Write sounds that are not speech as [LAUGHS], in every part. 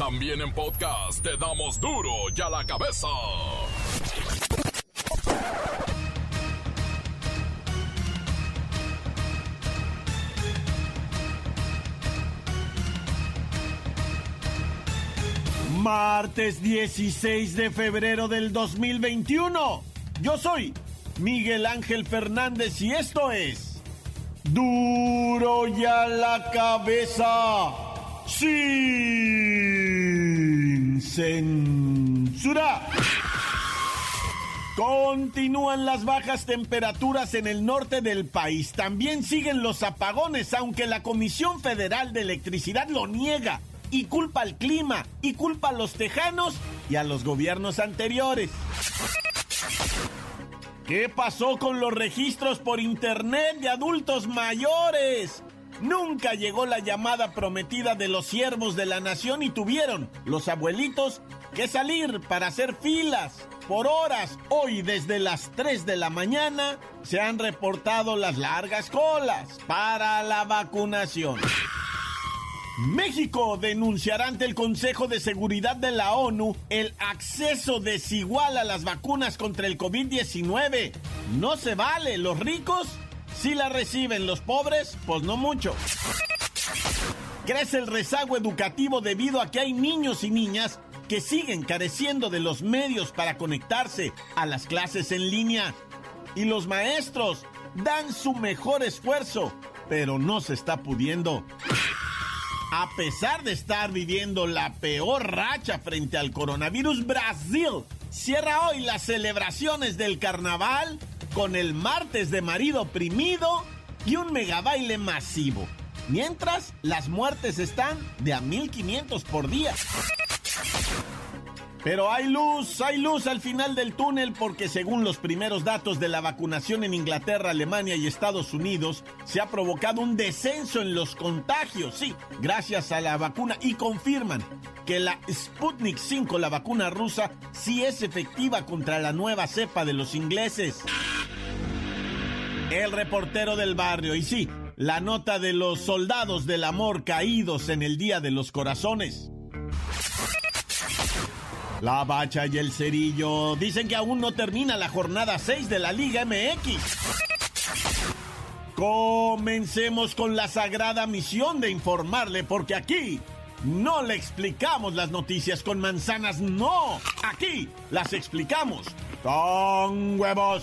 También en podcast te damos duro y a la cabeza. Martes 16 de febrero del 2021. Yo soy Miguel Ángel Fernández y esto es Duro y a la cabeza censura. Continúan las bajas temperaturas en el norte del país. También siguen los apagones, aunque la Comisión Federal de Electricidad lo niega y culpa al clima y culpa a los tejanos y a los gobiernos anteriores. ¿Qué pasó con los registros por internet de adultos mayores? Nunca llegó la llamada prometida de los siervos de la nación y tuvieron los abuelitos que salir para hacer filas por horas. Hoy desde las 3 de la mañana se han reportado las largas colas para la vacunación. México denunciará ante el Consejo de Seguridad de la ONU el acceso desigual a las vacunas contra el COVID-19. No se vale, los ricos sí la reciben, los pobres pues no mucho. Crece el rezago educativo debido a que hay niños y niñas que siguen careciendo de los medios para conectarse a las clases en línea. Y los maestros dan su mejor esfuerzo, pero no se está pudiendo. A pesar de estar viviendo la peor racha frente al coronavirus, Brasil cierra hoy las celebraciones del carnaval con el martes de marido oprimido y un megabaile masivo. Mientras, las muertes están de a 1500 por día. Pero hay luz, hay luz al final del túnel porque según los primeros datos de la vacunación en Inglaterra, Alemania y Estados Unidos, se ha provocado un descenso en los contagios, sí, gracias a la vacuna y confirman que la Sputnik 5, la vacuna rusa, sí es efectiva contra la nueva cepa de los ingleses. El reportero del barrio, y sí, la nota de los soldados del amor caídos en el Día de los Corazones. La Bacha y el Cerillo dicen que aún no termina la jornada 6 de la Liga MX. Comencemos con la sagrada misión de informarle porque aquí no le explicamos las noticias con manzanas, no. Aquí las explicamos con huevos.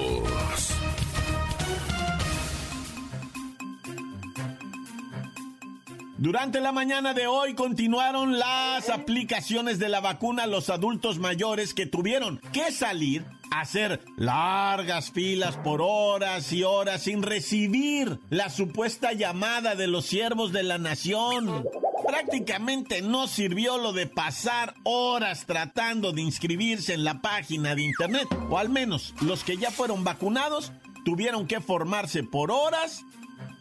Durante la mañana de hoy continuaron las aplicaciones de la vacuna a los adultos mayores que tuvieron que salir hacer largas filas por horas y horas sin recibir la supuesta llamada de los siervos de la nación. Prácticamente no sirvió lo de pasar horas tratando de inscribirse en la página de internet, o al menos los que ya fueron vacunados tuvieron que formarse por horas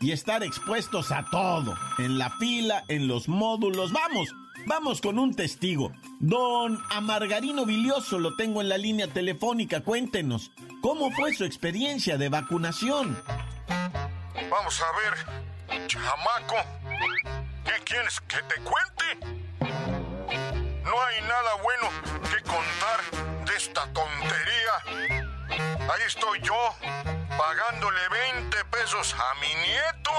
y estar expuestos a todo, en la fila, en los módulos. Vamos, vamos con un testigo. Don Amargarino Vilioso lo tengo en la línea telefónica. Cuéntenos, ¿cómo fue su experiencia de vacunación? Vamos a ver, chamaco, ¿qué quieres que te cuente? No hay nada bueno que contar de esta tontería. Ahí estoy yo, pagándole 20 pesos a mi nieto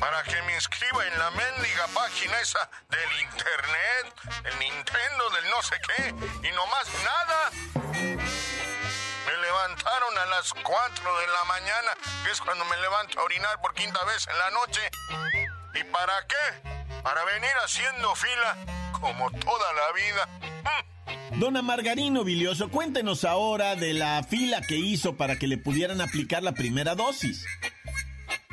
para que me inscriba en la mendiga página esa del internet, el Nintendo, del no sé qué, y no más nada. Me levantaron a las 4 de la mañana, que es cuando me levanto a orinar por quinta vez en la noche. ¿Y para qué? Para venir haciendo fila como toda la vida. Dona Margarino Vilioso, cuéntenos ahora de la fila que hizo para que le pudieran aplicar la primera dosis.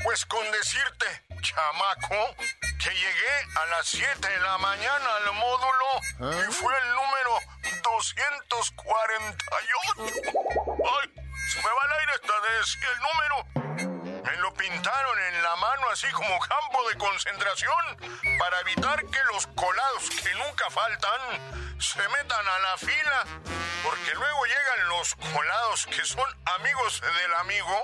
Pues con decirte, chamaco, que llegué a las 7 de la mañana al módulo y fue el número 248. ¡Ay! Se me va al aire hasta de decir el número. Me lo pintaron en la mano así como campo de concentración para evitar que los colados que nunca faltan se metan a la fila. Porque luego llegan los colados que son amigos del amigo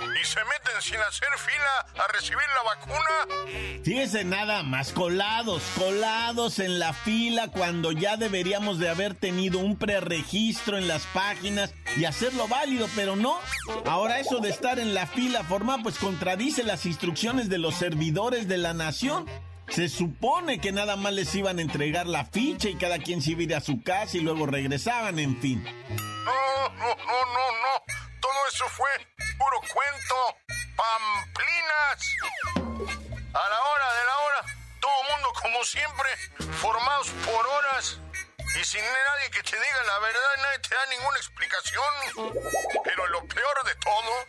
y se meten sin hacer fila a recibir la vacuna. Fíjese nada más, colados, colados en la fila cuando ya deberíamos de haber tenido un preregistro en las páginas y hacerlo válido, pero no. Ahora eso de estar en la fila formal pues contradice las instrucciones de los servidores de la nación. Se supone que nada más les iban a entregar la ficha y cada quien se iba a su casa y luego regresaban, en fin. No, no, no, no, no. Todo eso fue puro cuento, pamplinas. A la hora de la hora, todo mundo como siempre, formados por horas y sin nadie que te diga la verdad, nadie te da ninguna explicación. Pero lo peor de todo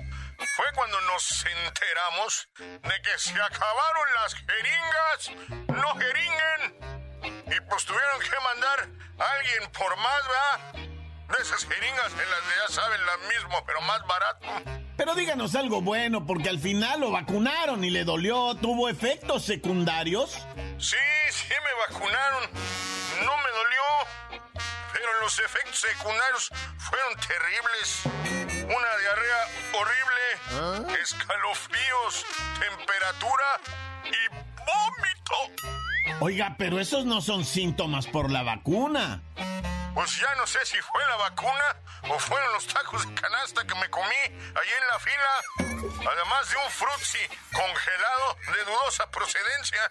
fue cuando nos enteramos de que se acabaron las jeringas, no jeringen, y pues tuvieron que mandar a alguien por más, ¿verdad? De esas jeringas en las de ya saben, las mismo, pero más barato. Pero díganos algo bueno, porque al final lo vacunaron y le dolió, tuvo efectos secundarios. Sí, sí me vacunaron. No me dolió. Pero los efectos secundarios fueron terribles. Una diarrea horrible, escalofríos, temperatura y vómito. Oiga, pero esos no son síntomas por la vacuna. Pues ya no sé si fue la vacuna o fueron los tacos de canasta que me comí ahí en la fila. Además de un frutzi congelado de dudosa procedencia,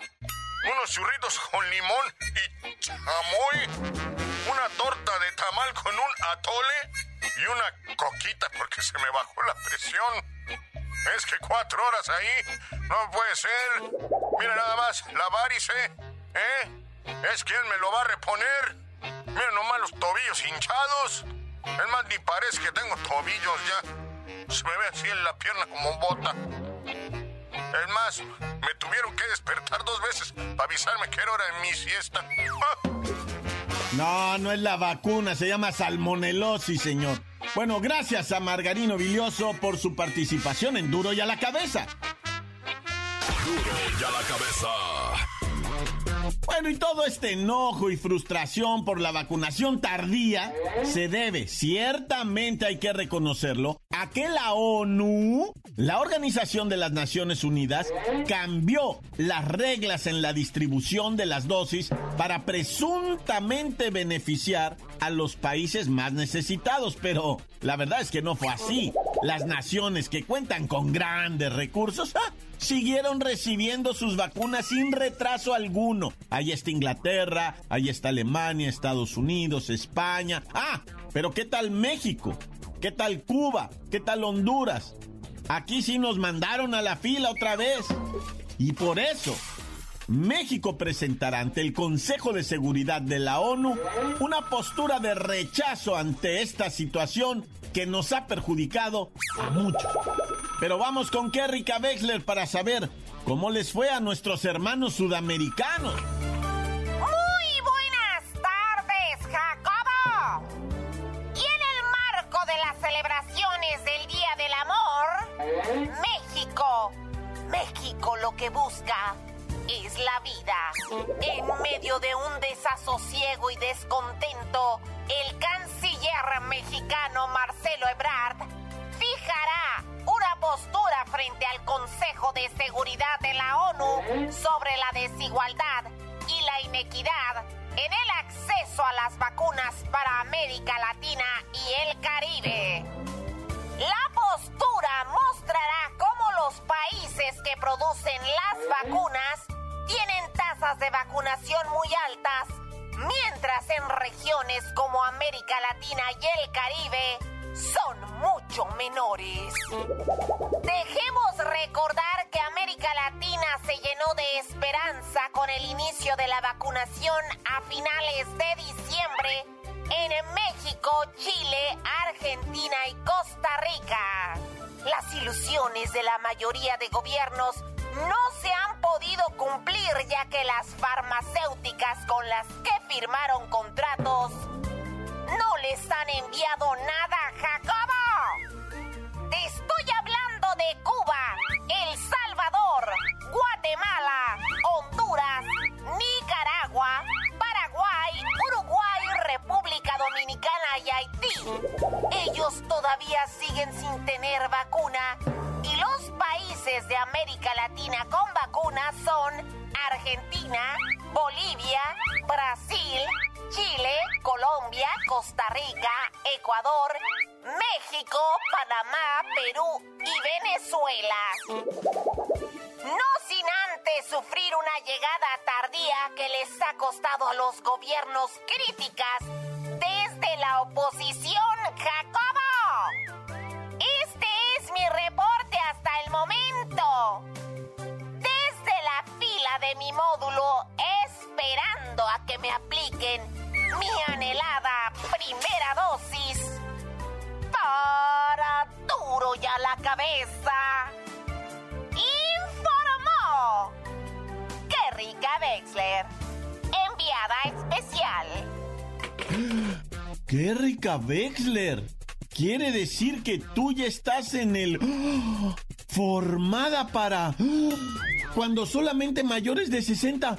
unos churritos con limón y chamoy, una torta de tamal con un atole y una coquita porque se me bajó la presión. Es que cuatro horas ahí no puede ser. Mira nada más, la varice, ¿eh? Es quien me lo va a reponer. Mira nomás los tobillos hinchados. Es más, ni parece que tengo tobillos ya. Se me ve así en la pierna como bota. Es más, me tuvieron que despertar dos veces para avisarme que era hora de mi siesta. No, no es la vacuna, se llama salmonelosis, señor. Bueno, gracias a Margarino Villoso por su participación en Duro y a la cabeza. Duro y a la cabeza. Bueno, y todo este enojo y frustración por la vacunación tardía se debe, ciertamente hay que reconocerlo, a que la ONU, la Organización de las Naciones Unidas, cambió las reglas en la distribución de las dosis para presuntamente beneficiar a los países más necesitados, pero la verdad es que no fue así. Las naciones que cuentan con grandes recursos ¡ah! siguieron recibiendo sus vacunas sin retraso alguno. Ahí está Inglaterra, ahí está Alemania, Estados Unidos, España. Ah, pero ¿qué tal México? ¿Qué tal Cuba? ¿Qué tal Honduras? Aquí sí nos mandaron a la fila otra vez. Y por eso México presentará ante el Consejo de Seguridad de la ONU una postura de rechazo ante esta situación que nos ha perjudicado a muchos. Pero vamos con Kerrika Wexler para saber cómo les fue a nuestros hermanos sudamericanos. Muy buenas tardes, Jacobo. Y en el marco de las celebraciones del Día del Amor, México, México lo que busca es la vida. En medio de un desasosiego y descontento, el canciller mexicano Marcelo Ebrard fijará una postura frente al Consejo de Seguridad de la ONU sobre la desigualdad y la inequidad en el acceso a las vacunas para América Latina y el Caribe. La postura mostrará cómo los países que producen las vacunas tienen tasas de vacunación muy altas, mientras en regiones como América Latina y el Caribe son mucho menores. Dejemos recordar que América Latina se llenó de esperanza con el inicio de la vacunación a finales de diciembre en México, Chile, Argentina y Costa Rica. Las ilusiones de la mayoría de gobiernos no que las farmacéuticas con las que firmaron contratos no les han enviado nada, Jacobo. Te estoy hablando de Cuba, El Salvador, Guatemala, Honduras, Nicaragua, Paraguay, Uruguay, República Dominicana y Haití. Ellos todavía siguen sin tener vacuna y los países de América Latina con vacuna son Argentina, Bolivia, Brasil, Chile, Colombia, Costa Rica, Ecuador, México, Panamá, Perú y Venezuela. No sin antes sufrir una llegada tardía que les ha costado a los gobiernos críticas desde la oposición, esperando a que me apliquen mi anhelada primera dosis. Para duro ya la cabeza. Informó rica Wexler. Enviada especial. ¡Qué rica Wexler! Quiere decir que tú ya estás en el... ¡Ah! Formada para... ¡Ah! Cuando solamente mayores de 60...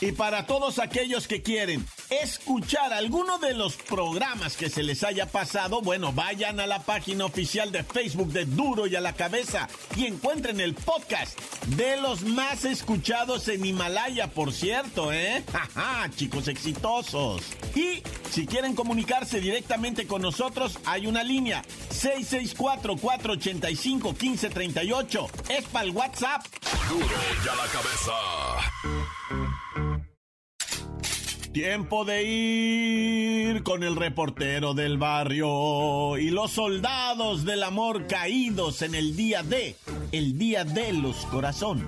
Y para todos aquellos que quieren escuchar alguno de los programas que se les haya pasado, bueno, vayan a la página oficial de Facebook de Duro y a la Cabeza y encuentren el podcast de los más escuchados en Himalaya, por cierto, ¿eh? [LAUGHS] Ajá, chicos exitosos. Y si quieren comunicarse directamente con nosotros, hay una línea 664-485-1538. Es para el WhatsApp. Duro y a la cabeza. Tiempo de ir con el reportero del barrio y los soldados del amor caídos en el día de, el día de los corazones.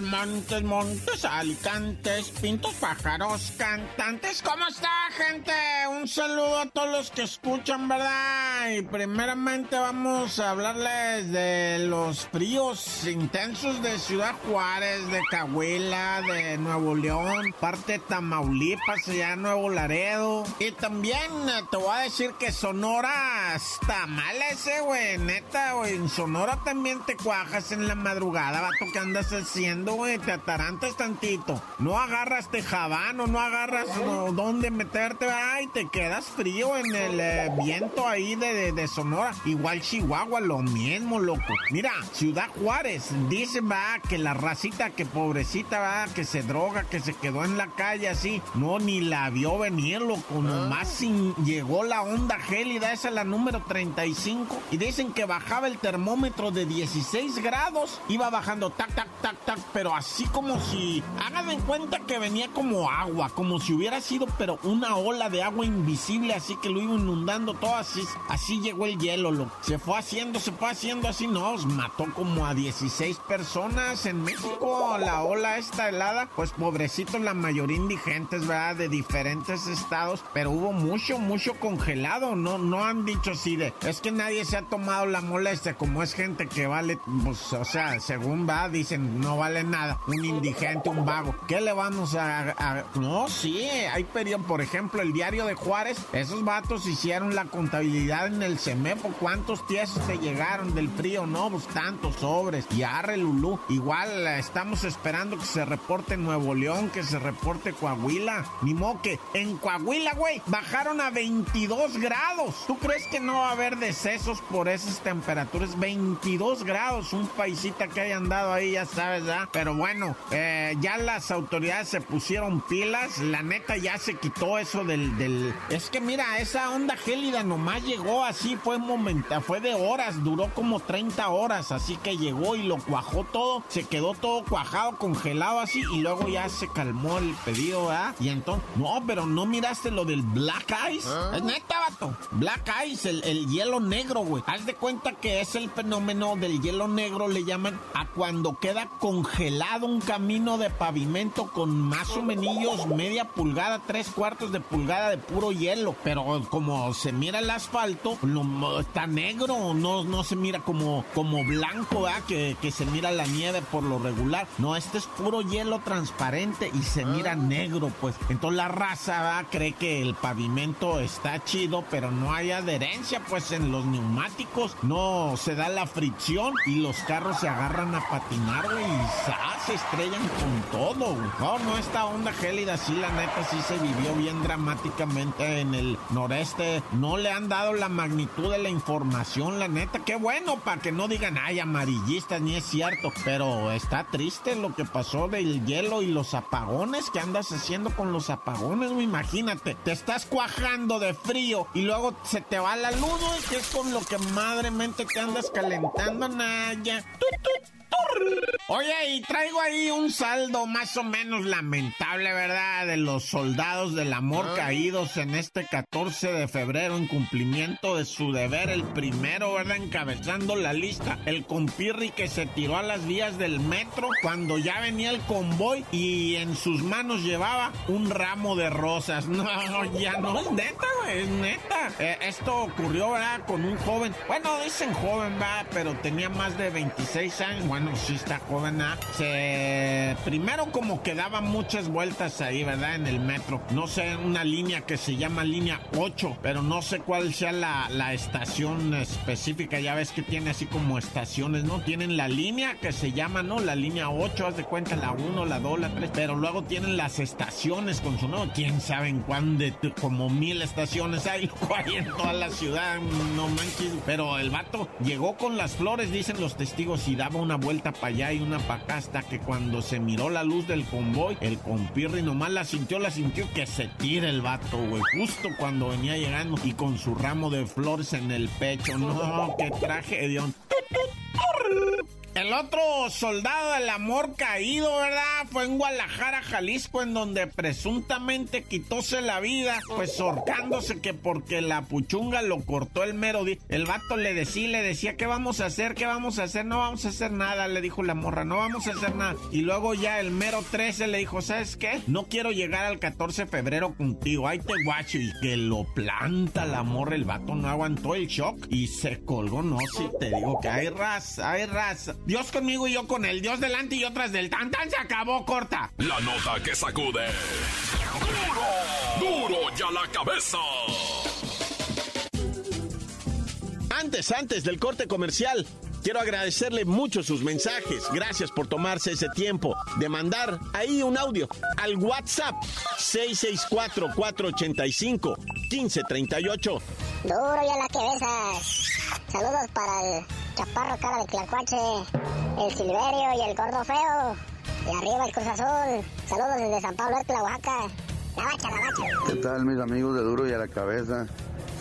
Montes, montes, alicantes, pintos, pájaros, cantantes. ¿Cómo está, gente? Un saludo a todos los que escuchan, ¿verdad? Y primeramente vamos a hablarles de los fríos intensos de Ciudad Juárez, de Cahuila, de Nuevo León, parte de Tamaulipas, allá Nuevo Laredo. Y también eh, te voy a decir que Sonora está mal ese, güey. Neta. En Sonora también te cuajas en la madrugada, vato, que andas haciendo, güey? Te atarantas tantito. No agarras tejabano, no agarras no, dónde meterte, ay, te quedas frío en el eh, viento ahí de, de- de Sonora. Igual Chihuahua, lo mismo, loco. Mira, Ciudad Juárez, dice, va, que la racita, que pobrecita, va, que se droga, que se quedó en la calle así. No, ni la vio venir, loco. Nomás sin- llegó la onda gélida, esa es la número 35. Y dicen que bajaba el termómetro de 16 grados. Iba bajando, tac, tac, tac, tac, pero así como si. Hagan en cuenta que venía como agua, como si hubiera sido, pero una ola de agua invisible, así que lo iba inundando todo así. Así llegó el hielo. Se fue haciendo, se fue haciendo así, no, mató como a 16 personas en México. La ola esta helada, pues pobrecitos, la mayoría indigentes, ¿verdad? De diferentes estados, pero hubo mucho, mucho congelado. No, no han dicho así de, es que nadie se ha tomado la molestia, como es gente que vale, pues, o sea, según va, dicen, no vale nada. Un indigente, un vago. ¿Qué le vamos a...? a- no, sí, hay periodo, por ejemplo, el diario de Juárez, esos vatos hicieron la contabilidad en el CEMEFO, ¿cuántos tiesos te llegaron del frío? No, pues tantos sobres. Y arre, Lulú. Igual eh, estamos esperando que se reporte Nuevo León, que se reporte Coahuila. Ni modo que en Coahuila, güey, bajaron a 22 grados. ¿Tú crees que no va a haber decesos por esas temperaturas? 22 grados, un paisita que haya andado ahí, ya sabes, ¿verdad? Pero bueno, eh, ya las autoridades se pusieron pilas. La neta ya se quitó eso del, del... Es que mira, esa onda gélida nomás llegó así, fue momento, fue de horas, duró como 30 horas, así que llegó y lo cuajó todo, se quedó todo cuajado, congelado así, y luego ya se calmó el pedido, ¿verdad? Y entonces, no, pero no miraste lo del Black Ice. ¿Ah? Es neta, vato. Black Ice, el, el hielo negro, güey. Haz de cuenta que es el fenómeno del hielo negro, le llaman a cuando queda congelado un camino de pavimento con más o menos media pulgada, tres cuartos de pulgada de puro hielo. Pero como se mira el asfalto, está negro, no, no se mira como, como blanco, Que, que se mira la nieve por lo regular. No, este es puro hielo transparente y se mira ah. negro, pues. Entonces la raza cree que el pavimento está chido, pero no hay adherencia, pues en los neumáticos no se da la fricción y los carros se agarran a patinar, y se estrellan con todo, No, no, esta onda gélida, sí, la neta, sí se vivió bien dramáticamente en el noreste. No le han dado la magnitud de la información, la neta. Qué bueno, para que no digan, ay, amarillistas, ni es cierto. Pero está triste lo que pasó del hielo y los apagones. ¿Qué andas haciendo con los apagones? Imagínate, te estás cuajando de frío y luego se te va la luz, que es con lo que madremente te andas calentando, Naya. Oye, y traigo ahí un saldo más o menos lamentable, ¿verdad? De los soldados del amor ah. caídos en este 14 de febrero en cumplimiento de su deber, el primero, ¿verdad? Encabezando la lista, el compirri que se tiró a las vías del metro cuando ya venía el convoy y en sus manos llevaba un ramo de rosas. [LAUGHS] No, ya no es neta, güey, es neta. Eh, esto ocurrió, ¿verdad? Con un joven, bueno, dicen joven, ¿verdad? Pero tenía más de 26 años, bueno, sí está joven, Se... Primero como que daba muchas vueltas ahí, ¿verdad? En el metro. No sé, una línea que se llama línea 8, pero no sé cuál sea la, la estación específica. Ya ves que tiene así como estaciones, ¿no? Tienen la línea que se llama, ¿no? La línea 8, haz de cuenta, la 1, la 2, la 3. Pero luego tienen las estaciones con su nombre. ¿Quién sabe en cuán de como mil estaciones hay, [LAUGHS] hay en toda la ciudad? No manches. Pero el vato llegó con las flores, dicen los testigos, y daba una vuelta para allá y una para acá hasta que cuando se miró la luz del convoy, el compirri nomás la sintió, la sintió que se tira el vato, güey. Justo cuando venía llegando y con su ramo de flores en el pecho. No, qué tragedia. El otro soldado del amor caído, ¿verdad? Fue en Guadalajara, Jalisco, en donde presuntamente quitóse la vida, pues ahorcándose que porque la puchunga lo cortó el mero. El vato le decía, le decía, ¿qué vamos a hacer? ¿Qué vamos a hacer? No vamos a hacer nada, le dijo la morra, no vamos a hacer nada. Y luego ya el mero 13 le dijo, ¿sabes qué? No quiero llegar al 14 de febrero contigo, ahí te guacho. Y que lo planta la morra, el vato no aguantó el shock y se colgó, no, si te digo que hay raza, hay raza. Dios conmigo y yo con el Dios delante y otras del tan tan se acabó corta. La nota que sacude. Duro, duro ya la cabeza. Antes, antes del corte comercial, Quiero agradecerle mucho sus mensajes. Gracias por tomarse ese tiempo de mandar ahí un audio al WhatsApp 664-485-1538. Duro ya la cabeza. Saludos para el chaparro cara de Tlacuache, el Silverio y el gordo feo. Y arriba el Cruz Azul. Saludos desde San Pablo, La Oaxaca. La bacha, la bacha. ¿Qué tal mis amigos de Duro y a la Cabeza?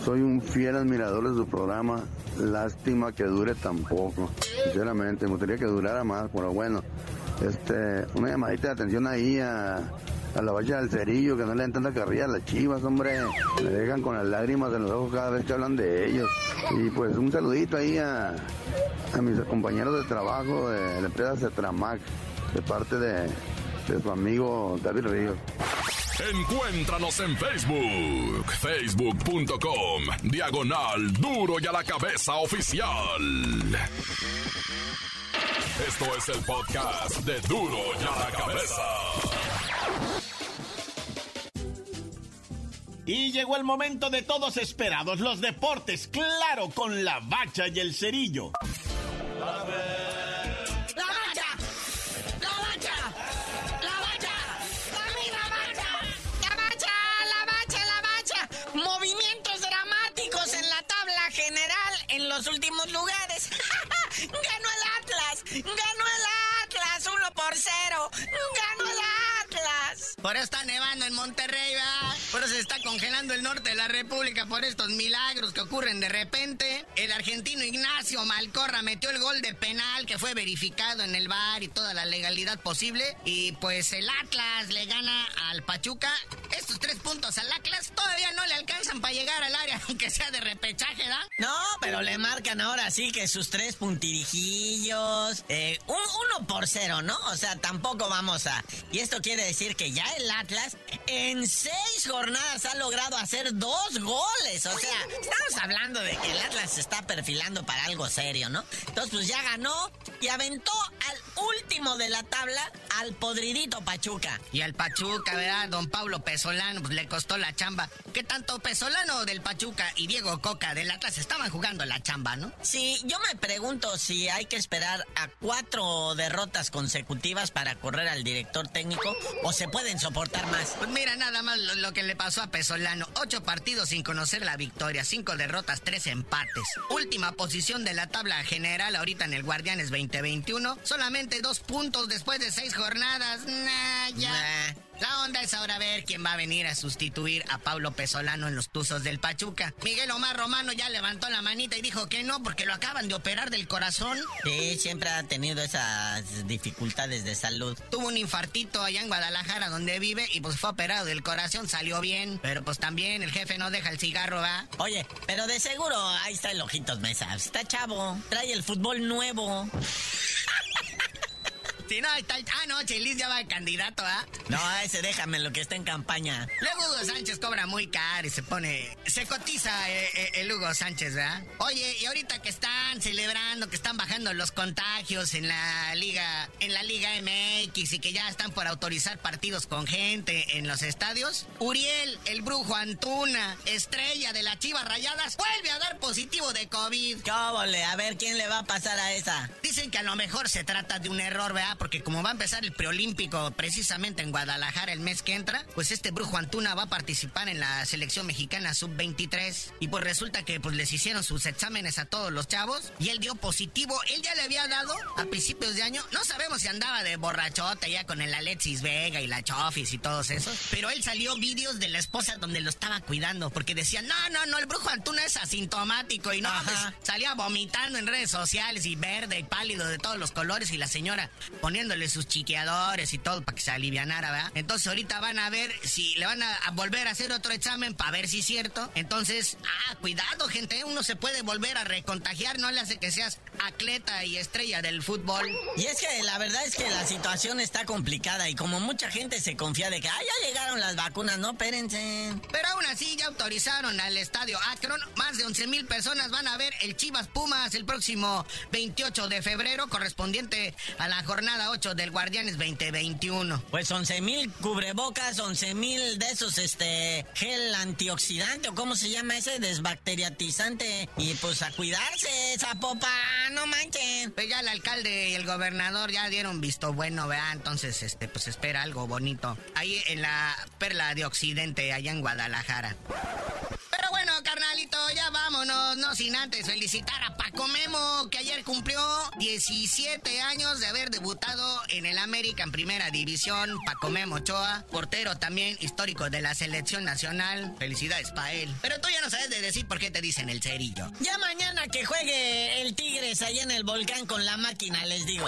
Soy un fiel admirador de su programa. Lástima que dure tan poco. Sinceramente, me gustaría que durara más, pero bueno. Este, una llamadita de atención ahí a a la valla del cerillo, que no le den tanta carrilla las chivas, hombre. Me dejan con las lágrimas en los ojos cada vez que hablan de ellos. Y pues un saludito ahí a, a mis compañeros de trabajo de la empresa Cetramac, de parte de, de su amigo David Ríos. Encuéntranos en Facebook, facebook.com, diagonal duro y a la cabeza oficial. Esto es el podcast de duro y a la cabeza. Y llegó el momento de todos esperados, los deportes, claro, con la bacha y el cerillo. La por estos milagros que ocurren de repente. El argentino Ignacio Malcorra metió el gol de penal que fue verificado en el bar y toda la legalidad posible. Y pues el Atlas le gana al Pachuca. Estos tres puntos al Atlas todavía no le alcanzan para llegar al área, [LAUGHS] aunque sea de repechaje, ¿da? No, pero le marcan ahora sí que sus tres puntirijillos. Eh, un uno por cero, ¿no? O sea, tampoco vamos a. Y esto quiere decir que ya el Atlas en seis jornadas ha logrado hacer dos goles. O sea, estamos hablando de que el Atlas se está perfilando para algo serio, ¿no? Entonces, pues ya ganó y aventó al último de la tabla al podridito Pachuca. Y al Pachuca, ¿verdad? Don Pablo Pesolano, pues le costó la chamba. ¿Qué tanto Pesolano del Pachuca y Diego Coca del Atlas estaban jugando la chamba, no? Sí, yo me pregunto si hay que esperar a cuatro derrotas consecutivas para correr al director técnico o se pueden soportar más. Pues mira, nada más lo, lo que le pasó a Pesolano. Ocho partidos sin conocer la victoria, cinco derrotas, tres empates. Última posición de la tabla general ahorita en el Guardianes 2021. Solamente dos puntos después de seis jornadas. Nah, ya. Nah. La onda es ahora ver quién va a venir a sustituir a Pablo Pesolano en los Tuzos del Pachuca. Miguel Omar Romano ya levantó la manita y dijo que no porque lo acaban de operar del corazón. Sí, siempre ha tenido esas dificultades de salud. Tuvo un infartito allá en Guadalajara donde vive y pues fue operado del corazón, salió bien. Pero pues también el jefe no deja el cigarro, ¿va? Oye, pero de seguro ahí está el Ojitos Mesa. Está chavo, trae el fútbol nuevo. Si no, está. Ah, no, Chelis ya va de candidato, ¿ah? No, ese déjame lo que está en campaña. Luego Hugo Sánchez cobra muy caro y se pone. Se cotiza eh, eh, el Hugo Sánchez, ¿verdad? Oye, y ahorita que están celebrando, que están bajando los contagios en la Liga, en la Liga MX y que ya están por autorizar partidos con gente en los estadios, Uriel, el brujo Antuna, estrella de las Chivas Rayadas, vuelve a dar positivo de COVID. Cóbole, a ver quién le va a pasar a esa. Dicen que a lo mejor se trata de un error, ¿verdad? Porque como va a empezar el preolímpico precisamente en Guadalajara el mes que entra, pues este brujo Antuna va a participar en la selección mexicana sub-23. Y pues resulta que pues les hicieron sus exámenes a todos los chavos y él dio positivo. Él ya le había dado a principios de año, no sabemos si andaba de borrachota ya con el Alexis Vega y la Chofis y todos esos, pero él salió vídeos de la esposa donde lo estaba cuidando porque decían, no, no, no, el brujo Antuna es asintomático y no, pues, salía vomitando en redes sociales y verde y pálido de todos los colores y la señora poniéndole sus chiqueadores y todo para que se alivianara, ¿verdad? Entonces ahorita van a ver si le van a, a volver a hacer otro examen para ver si es cierto. Entonces, ah, cuidado, gente, uno se puede volver a recontagiar, no le hace que seas atleta y estrella del fútbol. Y es que la verdad es que la situación está complicada y como mucha gente se confía de que, ah, ya llegaron las vacunas, no, espérense. Pero aún así ya autorizaron al estadio Akron. Más de 11 mil personas van a ver el Chivas Pumas el próximo 28 de febrero, correspondiente a la jornada 8 del Guardianes 2021. Pues 11 mil cubrebocas, 11 mil de esos, este, gel antioxidante o cómo se llama ese, desbacteriatizante. Y pues a cuidarse, zapopa, no manchen. Pues ya el alcalde y el gobernador ya dieron visto bueno, vea, entonces este pues espera algo bonito. Ahí en la Perla de Occidente, allá en Guadalajara. Carnalito, ya vámonos, no sin antes felicitar a Paco Memo, que ayer cumplió 17 años de haber debutado en el América en Primera División. Paco Memo Ochoa, portero también histórico de la selección nacional. Felicidades para él. Pero tú ya no sabes de decir por qué te dicen el cerillo. Ya mañana que juegue el Tigres allá en el volcán con la máquina, les digo.